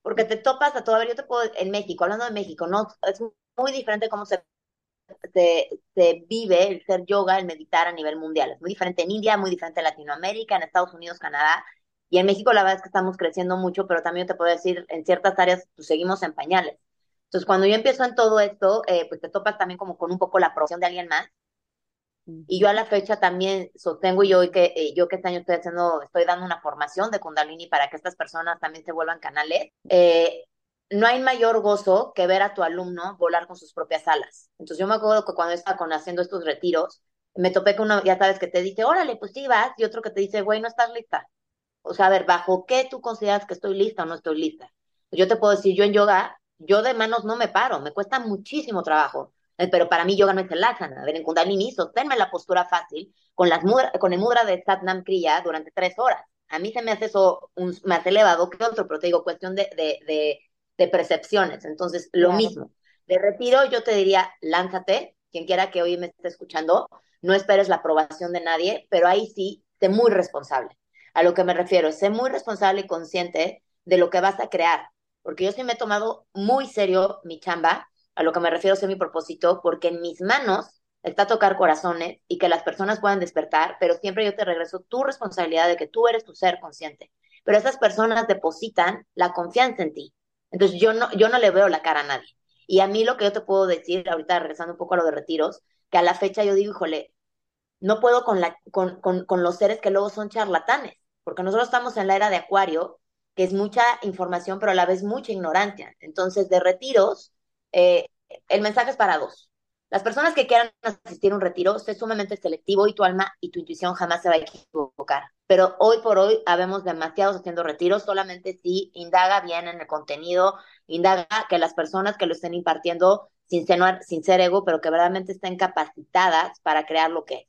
porque te topas a todo, a ver, yo te puedo, en México, hablando de México, ¿no? Es muy diferente cómo se, se, se, vive el ser yoga, el meditar a nivel mundial. Es muy diferente en India, muy diferente en Latinoamérica, en Estados Unidos, Canadá. Y en México la verdad es que estamos creciendo mucho, pero también te puedo decir, en ciertas áreas pues, seguimos en pañales. Entonces, cuando yo empiezo en todo esto, eh, pues te topas también como con un poco la aprobación de alguien más y yo a la fecha también sostengo yo que eh, yo que este año estoy haciendo, estoy dando una formación de Kundalini para que estas personas también se vuelvan canales. Eh, no hay mayor gozo que ver a tu alumno volar con sus propias alas. Entonces yo me acuerdo que cuando estaba con, haciendo estos retiros, me topé con uno, ya sabes, que te dice, órale, pues sí vas, y otro que te dice, güey, no estás lista. O sea, a ver, ¿bajo qué tú consideras que estoy lista o no estoy lista? Yo te puedo decir, yo en yoga, yo de manos no me paro, me cuesta muchísimo trabajo. Eh, pero para mí yoga no es el asana. A ver, en Kundalini, sosténme la postura fácil con, las con el mudra de Satnam Kriya durante tres horas. A mí se me hace eso un, más elevado que otro, pero te digo, cuestión de, de, de, percepciones. Entonces, lo mismo. De retiro, yo te diría, lánzate, quien quiera que hoy me esté escuchando, no esperes la aprobación de nadie, pero ahí sí, sé muy responsable. A lo que me refiero, sé muy responsable y consciente de lo que vas a crear, porque yo sí me he tomado muy serio mi chamba a lo que me refiero es mi propósito, porque en mis manos está tocar corazones y que las personas puedan despertar, pero siempre yo te regreso tu responsabilidad de que tú eres tu ser consciente. Pero esas personas depositan la confianza en ti. Entonces yo no, yo no le veo la cara a nadie. Y a mí lo que yo te puedo decir, ahorita regresando un poco a lo de retiros, que a la fecha yo digo, híjole, no puedo con, la, con, con, con los seres que luego son charlatanes, porque nosotros estamos en la era de Acuario, que es mucha información, pero a la vez mucha ignorancia. Entonces, de retiros, eh, el mensaje es para dos. Las personas que quieran asistir a un retiro, sé sumamente selectivo y tu alma y tu intuición jamás se va a equivocar. Pero hoy por hoy habemos demasiados haciendo retiros, solamente si indaga bien en el contenido, indaga que las personas que lo estén impartiendo sin ser, ego, pero que verdaderamente estén capacitadas para crear lo que es.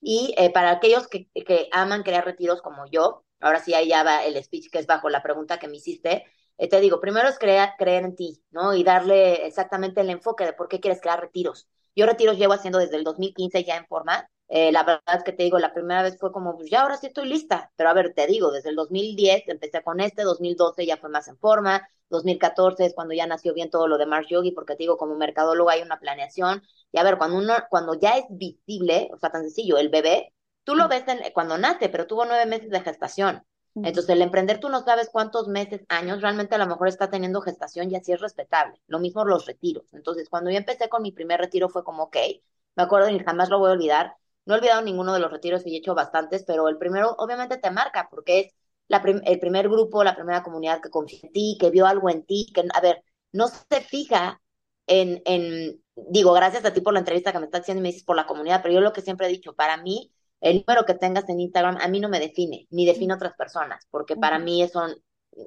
Y eh, para aquellos que, que aman crear retiros como yo, ahora sí ahí ya va el speech que es bajo la pregunta que me hiciste, eh, te digo, primero es creer, creer en ti, ¿no? Y darle exactamente el enfoque de por qué quieres crear retiros. Yo retiros llevo haciendo desde el 2015 ya en forma. Eh, la verdad es que te digo, la primera vez fue como, pues ya ahora sí estoy lista. Pero a ver, te digo, desde el 2010 empecé con este, 2012 ya fue más en forma, 2014 es cuando ya nació bien todo lo de Mars Yogi, porque te digo, como mercadólogo hay una planeación. Y a ver, cuando uno, cuando ya es visible, o sea, tan sencillo, el bebé, tú lo ves en, cuando nace, pero tuvo nueve meses de gestación. Entonces, el emprender tú no sabes cuántos meses, años, realmente a lo mejor está teniendo gestación y así es respetable. Lo mismo los retiros. Entonces, cuando yo empecé con mi primer retiro fue como, ok, me acuerdo y jamás lo voy a olvidar. No he olvidado ninguno de los retiros y he hecho bastantes, pero el primero obviamente te marca porque es la el primer grupo, la primera comunidad que confía en ti, que vio algo en ti, que, a ver, no se fija en, en, digo, gracias a ti por la entrevista que me estás haciendo y me dices por la comunidad, pero yo lo que siempre he dicho, para mí, el número que tengas en Instagram a mí no me define, ni define otras personas, porque para mí eso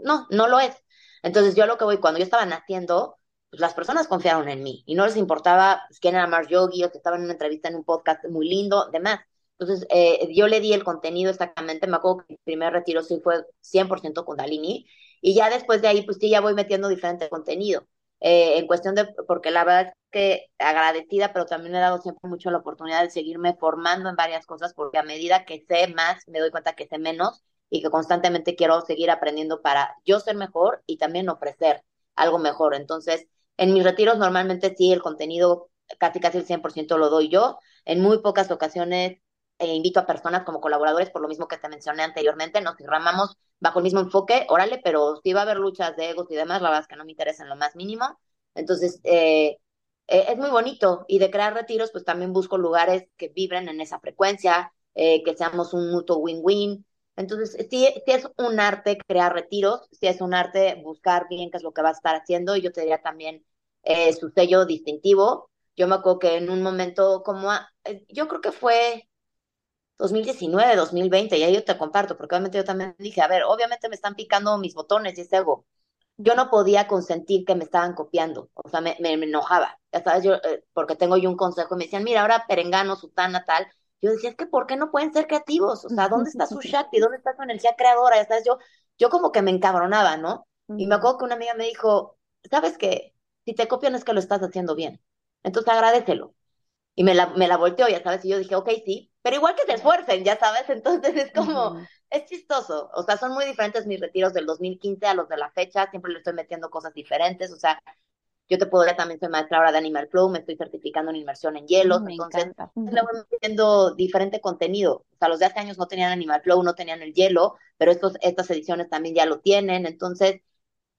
no, no lo es. Entonces yo lo que voy, cuando yo estaba naciendo, pues las personas confiaron en mí y no les importaba pues, quién era Mars Yogi o que estaba en una entrevista en un podcast muy lindo, demás. Entonces eh, yo le di el contenido exactamente, me acuerdo que mi primer retiro sí fue 100% Kundalini y ya después de ahí pues sí ya voy metiendo diferente contenido. Eh, en cuestión de, porque la verdad es que agradecida, pero también he dado siempre mucho la oportunidad de seguirme formando en varias cosas, porque a medida que sé más, me doy cuenta que sé menos y que constantemente quiero seguir aprendiendo para yo ser mejor y también ofrecer algo mejor. Entonces, en mis retiros normalmente sí, el contenido casi casi el 100% lo doy yo. En muy pocas ocasiones eh, invito a personas como colaboradores, por lo mismo que te mencioné anteriormente, nos enramamos bajo el mismo enfoque, órale, pero si va a haber luchas de egos y demás, la verdad es que no me interesa en lo más mínimo. Entonces, eh, eh, es muy bonito y de crear retiros, pues también busco lugares que vibren en esa frecuencia, que seamos un mutuo win-win. Entonces, sí, sí, es un arte crear retiros, sí es un arte buscar bien qué es lo que va a estar haciendo y yo te diría también su sello distintivo. Yo me acuerdo que en un momento como, yo creo que fue 2019, 2020, y ahí yo te comparto, porque obviamente yo también dije, a ver, obviamente me están picando mis botones y ese ego. Yo no podía consentir que me estaban copiando, o sea, me, me, enojaba, ya sabes, yo, eh, porque tengo yo un consejo, y me decían, mira, ahora Perengano, Sutana, tal, yo decía, es que ¿por qué no pueden ser creativos? O sea, ¿dónde está su Shakti? ¿Dónde está su energía creadora? Ya sabes, yo, yo como que me encabronaba, ¿no? Y me acuerdo que una amiga me dijo, ¿sabes qué? Si te copian es que lo estás haciendo bien. Entonces agradecelo. Y me la, me la volteó, ya sabes, y yo dije, ok, sí, pero igual que se esfuercen, ya sabes, entonces es como, es chistoso, o sea, son muy diferentes mis retiros del 2015 a los de la fecha, siempre le estoy metiendo cosas diferentes, o sea, yo te podría también soy maestra ahora de Animal Flow, me estoy certificando en inmersión en hielos, mm, entonces le voy metiendo diferente contenido. O sea, los de hace años no tenían Animal Flow, no tenían el hielo, pero estos, estas ediciones también ya lo tienen. Entonces,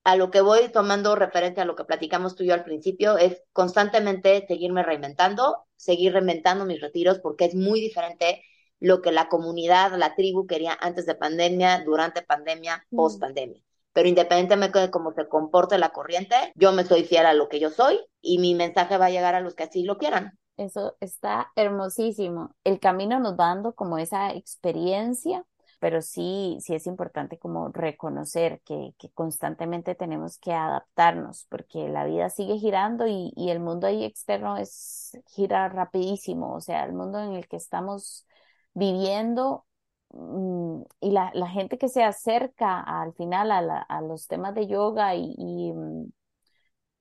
a lo que voy tomando referencia a lo que platicamos tú y yo al principio es constantemente seguirme reinventando, seguir reinventando mis retiros porque es muy diferente lo que la comunidad, la tribu quería antes de pandemia, durante pandemia, mm. post pandemia. Pero independientemente de cómo se comporte la corriente, yo me soy fiel a lo que yo soy y mi mensaje va a llegar a los que así lo quieran. Eso está hermosísimo. El camino nos va dando como esa experiencia pero sí, sí es importante como reconocer que, constantemente tenemos que adaptarnos porque la vida sigue girando y, el mundo ahí externo es gira rapidísimo, o sea, el mundo en el que estamos viviendo mm, y la, gente que se acerca al final a, los temas de yoga y, y mm,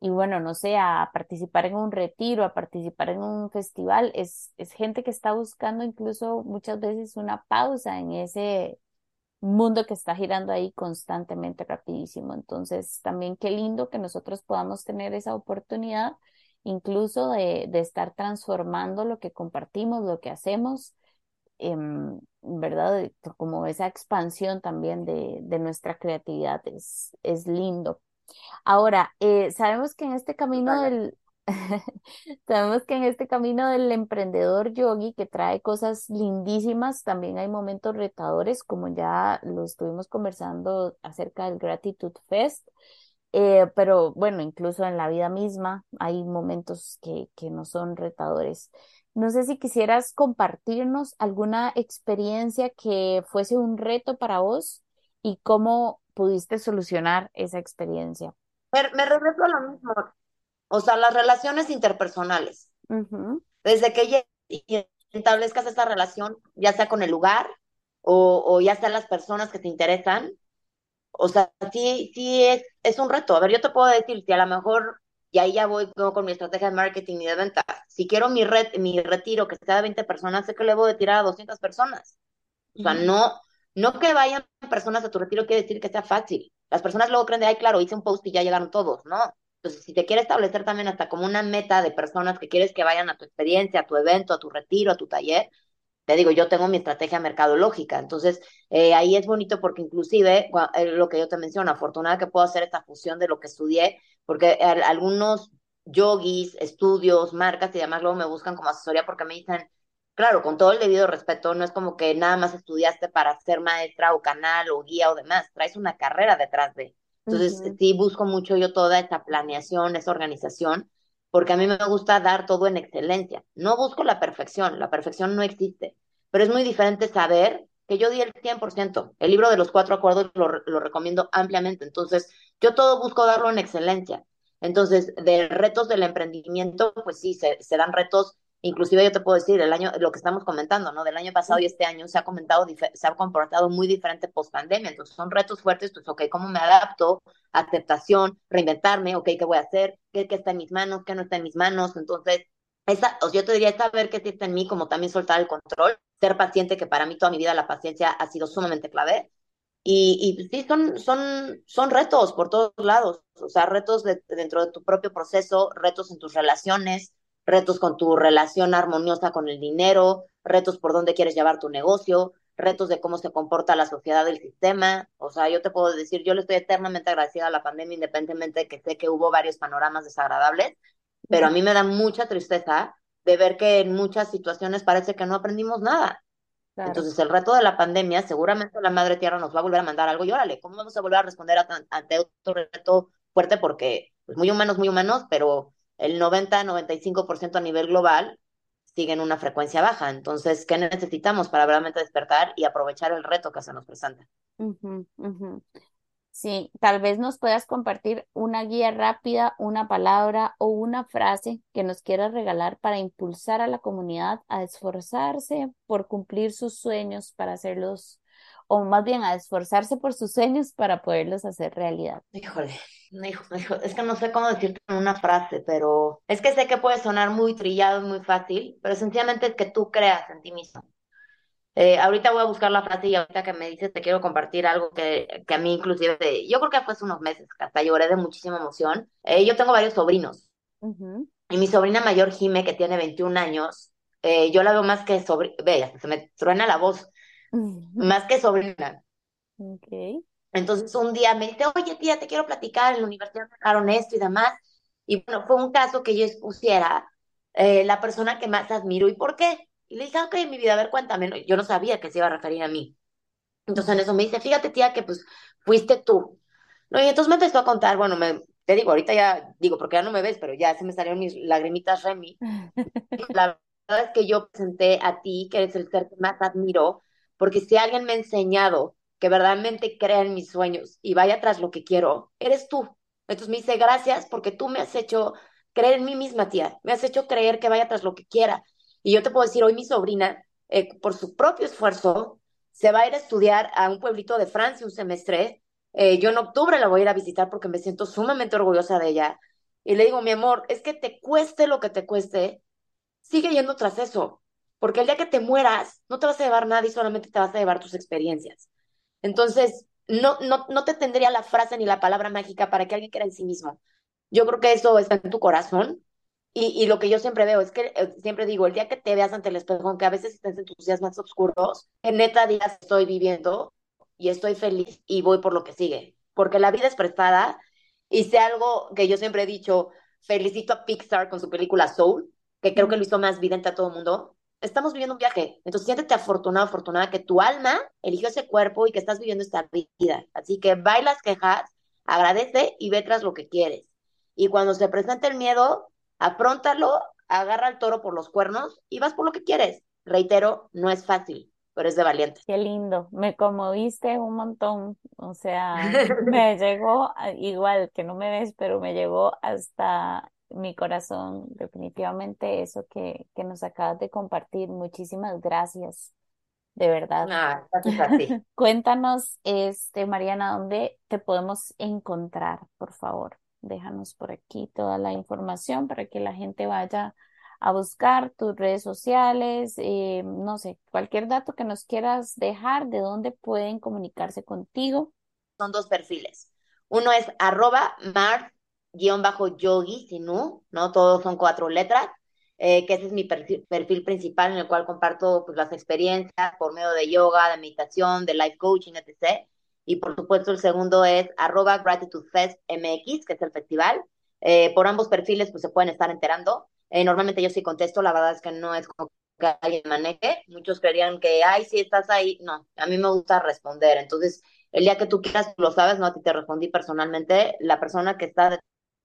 y bueno, no sé, a participar en un retiro, a participar en un festival, es, es gente que está buscando incluso muchas veces una pausa en ese mundo que está girando ahí constantemente rapidísimo. Entonces, también qué lindo que nosotros podamos tener esa oportunidad incluso de, estar transformando lo que compartimos, lo que hacemos, em, ¿verdad? Como esa expansión también de, nuestra creatividad es, es lindo. Ahora, eh, sabemos que en este camino del, sabemos que en este camino del emprendedor yogi que trae cosas lindísimas, también hay momentos retadores, como ya lo estuvimos conversando acerca del Gratitude Fest. Eh, pero bueno, incluso en la vida misma hay momentos que, que no son retadores. No sé si quisieras compartirnos alguna experiencia que fuese un reto para vos y cómo pudiste solucionar esa experiencia. Me, me regreso a lo mismo, o sea, las relaciones interpersonales. Desde que establezcas esta relación, ya sea con el lugar o, o ya sea las personas que te interesan, o sea, sí, sí es, es un reto. A ver, yo te puedo decir, si a lo mejor, y ahí ya voy con mi estrategia de marketing y de venta, si quiero mi, red, mi retiro que sea de 20 personas, sé que le voy a tirar a 200 personas. O sea, no, no que vayan personas a tu retiro quiere decir que sea fácil. Las personas luego creen de, ay, claro, hice un post y ya llegaron todos, ¿no? Entonces, si te quieres establecer también hasta como una meta de personas que quieres que vayan a tu experiencia, a tu evento, a tu retiro, a tu taller, te digo, yo tengo mi estrategia mercadológica. Entonces, eh, ahí es bonito porque inclusive, eh, lo que yo te menciono, afortunada que puedo hacer esta fusión de lo que estudié, porque algunos yogis, estudios, marcas y demás luego me buscan como asesoría porque me dicen, claro, con todo el debido respeto, no es como que nada más estudiaste para ser maestra o canal o guía o demás, traes una carrera detrás de. Entonces, sí busco mucho yo toda esta planeación, esa organización, porque a mí me gusta dar todo en excelencia. No busco la perfección, la perfección no existe, pero es muy diferente saber que yo di el 100%. El libro de los cuatro acuerdos lo, lo recomiendo ampliamente, entonces yo todo busco darlo en excelencia. Entonces, de retos del emprendimiento, pues sí, se, se dan retos Inclusive yo te puedo decir, el año, lo que estamos comentando, ¿no? Del año pasado y este año se ha comentado, se ha comportado muy diferente post pandemia. Entonces son retos fuertes, pues, ok, ¿cómo me adapto? Aceptación, reinventarme, ok, ¿qué voy a hacer? ¿Qué, qué está en mis manos? ¿Qué no está en mis manos? Entonces, esa, yo te diría, saber qué está en mí, como también soltar el control, ser paciente, que para mí toda mi vida la paciencia ha sido sumamente clave. Y, y pues, sí, son, son, son retos por todos lados, o sea, retos dentro de tu propio proceso, retos en tus relaciones, retos con tu relación armoniosa con el dinero, retos por dónde quieres llevar tu negocio, retos de cómo se comporta la sociedad del sistema. O sea, yo te puedo decir, yo le estoy eternamente agradecida a la pandemia, independientemente de que sé que hubo varios panoramas desagradables, pero a mí me da mucha tristeza de ver que en muchas situaciones parece que no aprendimos nada. Entonces, el reto de la pandemia, seguramente la Madre Tierra nos va a volver a mandar algo y órale, ¿cómo vamos a volver a responder ante otro reto fuerte? Porque, pues, muy humanos, muy humanos, pero el 90-95% a nivel global sigue en una frecuencia baja. Entonces, ¿qué necesitamos para realmente despertar y aprovechar el reto que se nos presenta? Sí, tal vez nos puedas compartir una guía rápida, una palabra o una frase que nos quieras regalar para impulsar a la comunidad a esforzarse por cumplir sus sueños, para hacerlos o más bien a esforzarse por sus sueños para poderlos hacer realidad. Híjole, es que no sé cómo decirte en una frase, pero es que sé que puede sonar muy trillado y muy fácil, pero sencillamente es que tú creas en ti mismo. Eh, ahorita voy a buscar la frase y ahorita que me dices te quiero compartir algo que, que a mí inclusive, yo creo que fue hace unos meses, que hasta lloré de muchísima emoción. Eh, yo tengo varios sobrinos y mi sobrina mayor, Jime, que tiene 21 años, eh, yo la veo más que sobrina, ve, se me truena la voz, más que sobrina. Okay. Entonces un día me dice, oye tía, te quiero platicar, en la universidad me dejaron esto y demás. Y bueno, fue un caso que yo expusiera eh, la persona que más admiro y por qué. Y le dije, ok, mi vida, a ver, cuéntame. Yo no sabía que se iba a referir a mí. Entonces en eso me dice, fíjate tía, que pues fuiste tú. No, y entonces me empezó a contar, bueno, me, te digo, ahorita ya digo, porque ya no me ves, pero ya se me salieron mis lagrimitas Remy. la verdad es que yo presenté a ti, que eres el ser que más admiro, porque si alguien me ha enseñado que verdaderamente crea en mis sueños y vaya tras lo que quiero, eres tú. Entonces me dice, gracias porque tú me has hecho creer en mí misma, tía. Me has hecho creer que vaya tras lo que quiera. Y yo te puedo decir, hoy mi sobrina, eh, por su propio esfuerzo, se va a ir a estudiar a un pueblito de Francia un semestre. Eh, yo en octubre la voy a ir a visitar porque me siento sumamente orgullosa de ella. Y le digo, mi amor, es que te cueste lo que te cueste, sigue yendo tras eso. Porque el día que te mueras, no te vas a llevar nada y solamente te vas a llevar tus experiencias. Entonces, no, no, no te tendría la frase ni la palabra mágica para que alguien crea en sí mismo. Yo creo que eso está en tu corazón Y, lo que yo siempre veo es que eh, siempre digo, el día que te veas ante el espejo, aunque a veces estés en tus días más oscuros, en neta días estoy viviendo y estoy feliz y voy por lo que sigue. Porque la vida es prestada y sé algo que yo siempre he dicho, felicito a Pixar con su película Soul, que creo que lo hizo más vidente a todo el mundo. Estamos viviendo un viaje, entonces siéntete afortunado, afortunada que tu alma eligió ese cuerpo y que estás viviendo esta vida. Así que bailas quejas, agradece y ve tras lo que quieres. Y cuando se presente el miedo, afrontalo, agarra al toro por los cuernos y vas por lo que quieres. Reitero, no es fácil, pero es de valiente. Qué lindo, me conmoviste un montón, o sea, me llegó, igual que no me ves, pero me llegó hasta mi corazón, definitivamente eso que, que nos acabas de compartir. Muchísimas gracias, de verdad. Ah, gracias a ti. Cuéntanos, este, Mariana, ¿dónde te podemos encontrar, por favor? Déjanos por aquí toda la información para que la gente vaya a buscar tus redes sociales, eh, no sé, cualquier dato que nos quieras dejar, de dónde pueden comunicarse contigo. Son dos perfiles. Uno es arroba mar-yogi, si no, ¿no? Todos son cuatro letras, eh, que ese es mi perfil, principal en el cual comparto pues, las experiencias por medio de yoga, de meditación, de life coaching, etc. Y por supuesto el segundo es arroba que es el festival. Eh, por ambos perfiles pues se pueden estar enterando. Eh, normalmente yo sí contesto, la verdad es que no es como que alguien maneje. Muchos creerían que, ay, si estás ahí. No, a mí me gusta responder. Entonces, el día que tú quieras, lo sabes, no a ti te respondí personalmente. La persona que está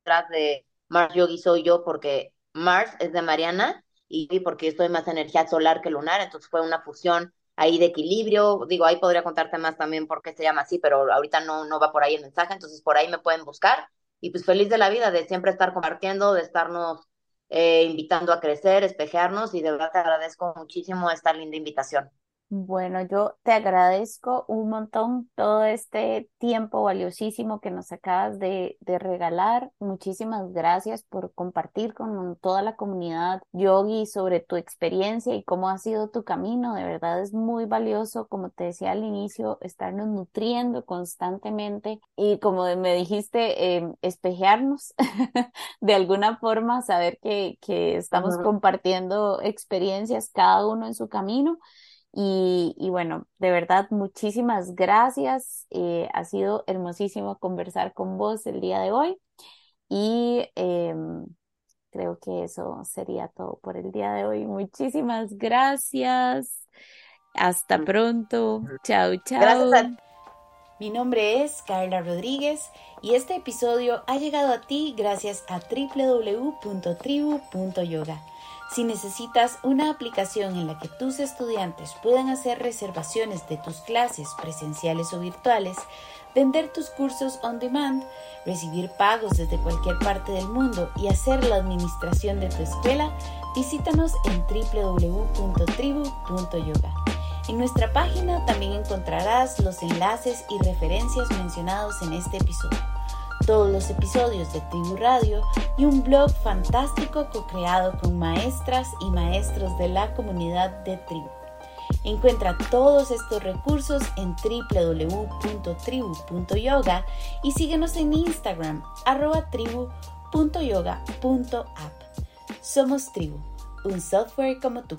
detrás de Mars Yogi soy yo porque Mars es de Mariana y porque estoy más energía solar que lunar. Entonces fue una fusión ahí de equilibrio. Digo, ahí podría contarte más también por qué se llama así, pero ahorita no, no va por ahí el mensaje, entonces por ahí me pueden buscar. Y pues feliz de la vida, de siempre estar compartiendo, de estarnos eh, invitando a crecer, espejearnos y de verdad te agradezco muchísimo esta linda invitación. Bueno, yo te agradezco un montón todo este tiempo valiosísimo que nos acabas de, regalar. Muchísimas gracias por compartir con toda la comunidad yogi sobre tu experiencia y cómo ha sido tu camino. De verdad es muy valioso, como te decía al inicio, estarnos nutriendo constantemente y como me dijiste, eh, espejearnos de alguna forma, saber que, que estamos compartiendo experiencias cada uno en su camino. Y, bueno, de verdad, muchísimas gracias. Eh, ha sido hermosísimo conversar con vos el día de hoy. Y em, creo que eso sería todo por el día de hoy. Muchísimas gracias. Hasta pronto. Chao, chao. Mi nombre es Carla Rodríguez y este episodio ha llegado a ti gracias a www.tribu.yoga. Si necesitas una aplicación en la que tus estudiantes puedan hacer reservaciones de tus clases presenciales o virtuales, vender tus cursos on demand, recibir pagos desde cualquier parte del mundo y hacer la administración de tu escuela, visítanos en www.tribu.yoga. En nuestra página también encontrarás los enlaces y referencias mencionados en este episodio todos los episodios de Tribu Radio y un blog fantástico co-creado con maestras y maestros de la comunidad de Tribu. Encuentra todos estos recursos en www.tribu.yoga y síguenos en Instagram arroba tribu.yoga.app. Somos Tribu, un software como tú.